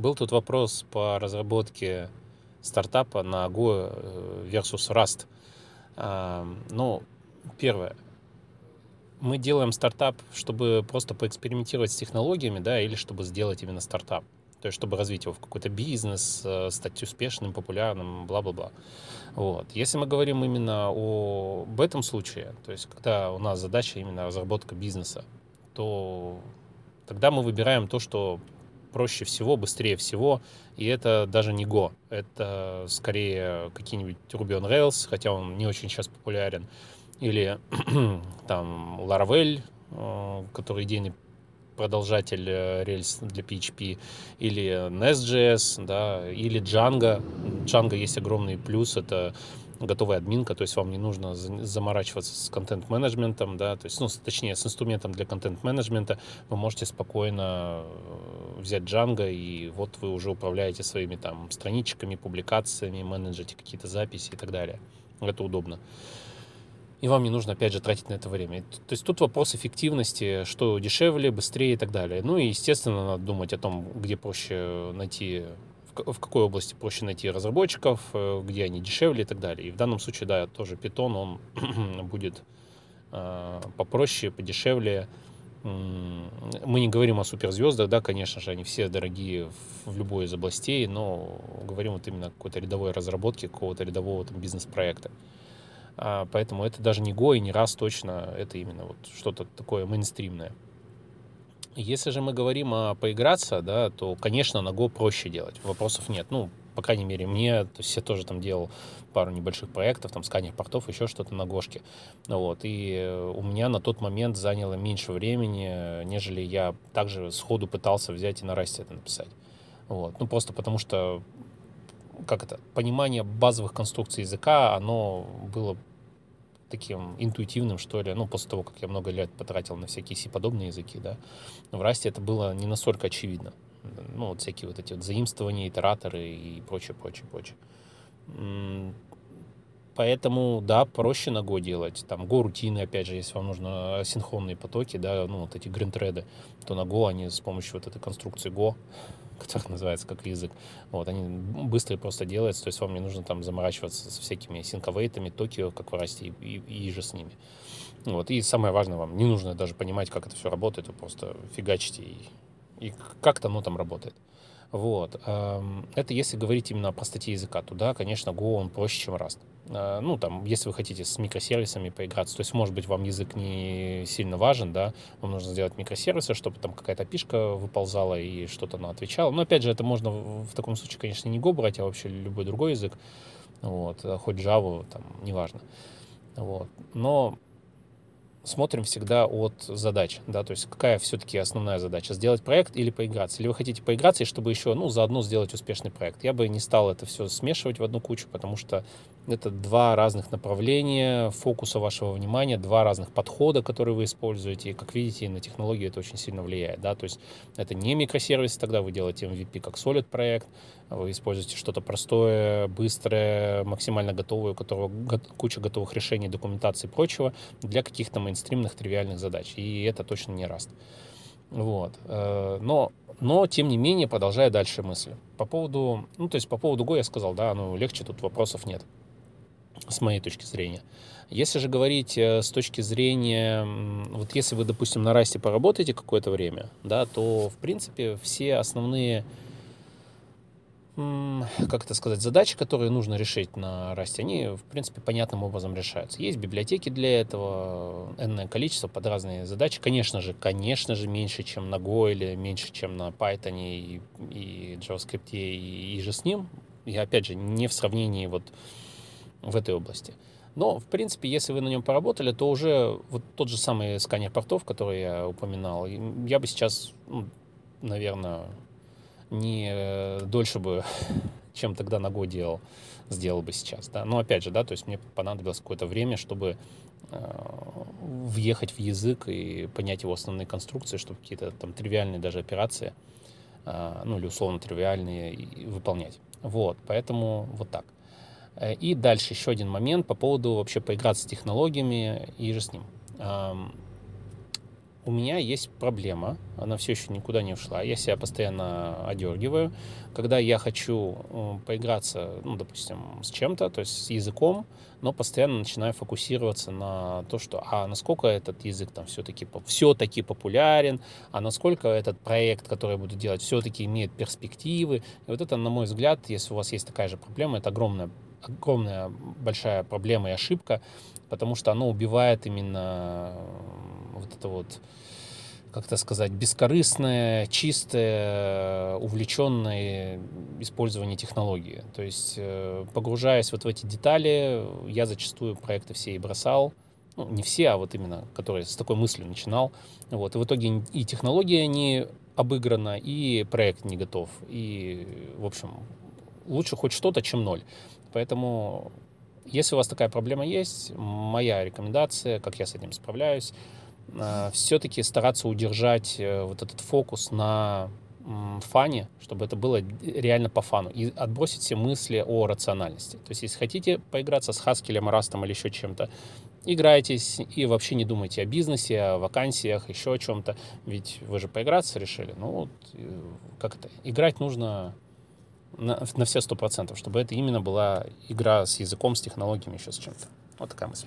Был тут вопрос по разработке стартапа на Go э, versus Rust. А, ну, первое. Мы делаем стартап, чтобы просто поэкспериментировать с технологиями, да, или чтобы сделать именно стартап. То есть, чтобы развить его в какой-то бизнес, э, стать успешным, популярным, бла-бла-бла. Вот. Если мы говорим именно о, об этом случае, то есть, когда у нас задача именно разработка бизнеса, то тогда мы выбираем то, что проще всего, быстрее всего, и это даже не Go, это скорее какие-нибудь Ruby on Rails, хотя он не очень сейчас популярен, или там Laravel, э, который идейный продолжатель э, рельс для PHP, или Nest.js, да, или Django. Django есть огромный плюс, это готовая админка, то есть вам не нужно заморачиваться с контент-менеджментом, да, то есть, ну, точнее, с инструментом для контент-менеджмента вы можете спокойно э, взять Django, и вот вы уже управляете своими там страничками, публикациями, менеджите какие-то записи и так далее. Это удобно. И вам не нужно, опять же, тратить на это время. То есть тут вопрос эффективности, что дешевле, быстрее и так далее. Ну и, естественно, надо думать о том, где проще найти в какой области проще найти разработчиков, э, где они дешевле и так далее. И в данном случае, да, тоже Python, он будет э, попроще, подешевле. Мы не говорим о суперзвездах, да, конечно же, они все дорогие в любой из областей, но говорим вот именно о какой-то рядовой разработке, какого-то рядового там бизнес-проекта. А, поэтому это даже не Go и не раз точно, это именно вот что-то такое мейнстримное. Если же мы говорим о поиграться, да, то, конечно, на Go проще делать, вопросов нет. Ну, по крайней мере, мне, то есть я тоже там делал пару небольших проектов, там, сканер портов, еще что-то на Гошке. Вот, и у меня на тот момент заняло меньше времени, нежели я также сходу пытался взять и на расте это написать. Вот, ну, просто потому что, как это, понимание базовых конструкций языка, оно было таким интуитивным, что ли, ну, после того, как я много лет потратил на всякие C-подобные языки, да, в Расте это было не настолько очевидно. Ну, вот всякие вот эти вот заимствования, итераторы и прочее, прочее, прочее. Поэтому, да, проще на Go делать. Там Go-рутины, опять же, если вам нужно синхронные потоки, да, ну, вот эти гринтреды, то на Go они с помощью вот этой конструкции Go который называется как язык. Вот, они быстро и просто делаются, то есть вам не нужно там заморачиваться со всякими синковейтами, Токио, как в Расте, и, и, и же с ними. Вот, и самое важное, вам не нужно даже понимать, как это все работает, вы просто фигачите, и, и как-то оно там работает. Вот. Это если говорить именно о простоте языка, то да, конечно, Go он проще, чем Rust. А, ну, там, если вы хотите с микросервисами поиграться, то есть, может быть, вам язык не сильно важен, да, вам нужно сделать микросервисы, чтобы там какая-то пишка выползала и что-то она отвечала. Но, опять же, это можно в таком случае, конечно, не Go брать, а вообще любой другой язык, вот, хоть Java, там, неважно. Вот. Но смотрим всегда от задач, да, то есть какая все-таки основная задача, сделать проект или поиграться, или вы хотите поиграться, и чтобы еще, ну, заодно сделать успешный проект. Я бы не стал это все смешивать в одну кучу, потому что это два разных направления фокуса вашего внимания, два разных подхода, которые вы используете. И, как видите, на технологию это очень сильно влияет. Да? То есть это не микросервис, тогда вы делаете MVP как solid проект, вы используете что-то простое, быстрое, максимально готовое, у которого куча готовых решений, документации и прочего для каких-то мейнстримных тривиальных задач. И это точно не Rust. Вот. Э, но, но, тем не менее, продолжая дальше мысль. По поводу, ну, то есть по поводу Go я сказал, да, ну, легче, тут вопросов нет с моей точки зрения. Если же говорить э, с точки зрения, вот если вы, допустим, на расте поработаете какое-то время, да, то, в принципе, все основные, как это сказать, задачи, которые нужно решить на расте, они, в принципе, понятным образом решаются. Есть библиотеки для этого, энное количество под разные задачи. Конечно же, конечно же, меньше, чем на Go или меньше, чем на Python и, и JavaScript и, и же с ним. И, опять же, не в сравнении вот в этой области. Но, в принципе, если вы на нем поработали, то уже вот тот же самый сканер портов, который я упоминал, я бы сейчас, ну, наверное, не э, дольше бы, чем тогда ногой делал, сделал бы сейчас. Да? Но опять же, да, то есть мне понадобилось какое-то время, чтобы э, въехать в язык и понять его основные конструкции, чтобы какие-то там тривиальные даже операции, э, ну или условно тривиальные, выполнять. Вот, поэтому вот так. И дальше еще один момент по поводу вообще поиграться с технологиями и же с ним. У меня есть проблема, она все еще никуда не ушла, я себя постоянно одергиваю. Когда я хочу поиграться, ну, допустим, с чем-то, то есть с языком, но постоянно начинаю фокусироваться на то, что, а насколько этот язык там все-таки все-таки популярен, а насколько этот проект, который я буду делать, все-таки имеет перспективы. И вот это, на мой взгляд, если у вас есть такая же проблема, это огромная огромная большая проблема и ошибка, потому что оно убивает именно вот это вот как то сказать, бескорыстное, чистое, увлеченное использование технологии. То есть, э, погружаясь вот в эти детали, я зачастую проекты все и бросал. Ну, не все, а вот именно, которые с такой мыслью начинал. Вот. И в итоге и технология не обыграна, и проект не готов. И, в общем, лучше хоть что-то, чем ноль. Поэтому, если у вас такая проблема есть, моя рекомендация, как я с этим справляюсь, все-таки стараться удержать э, вот этот фокус на фане, чтобы это было реально по фану, и отбросить все мысли о рациональности. То есть, если хотите поиграться с Хаскелем, Растом или еще чем-то, играйтесь и вообще не думайте о бизнесе, о вакансиях, еще о чем-то, ведь вы же поиграться решили. Ну, вот, э, как это, играть нужно на, на все сто процентов, чтобы это именно была игра с языком, с технологиями, еще с чем-то. Вот такая мысль.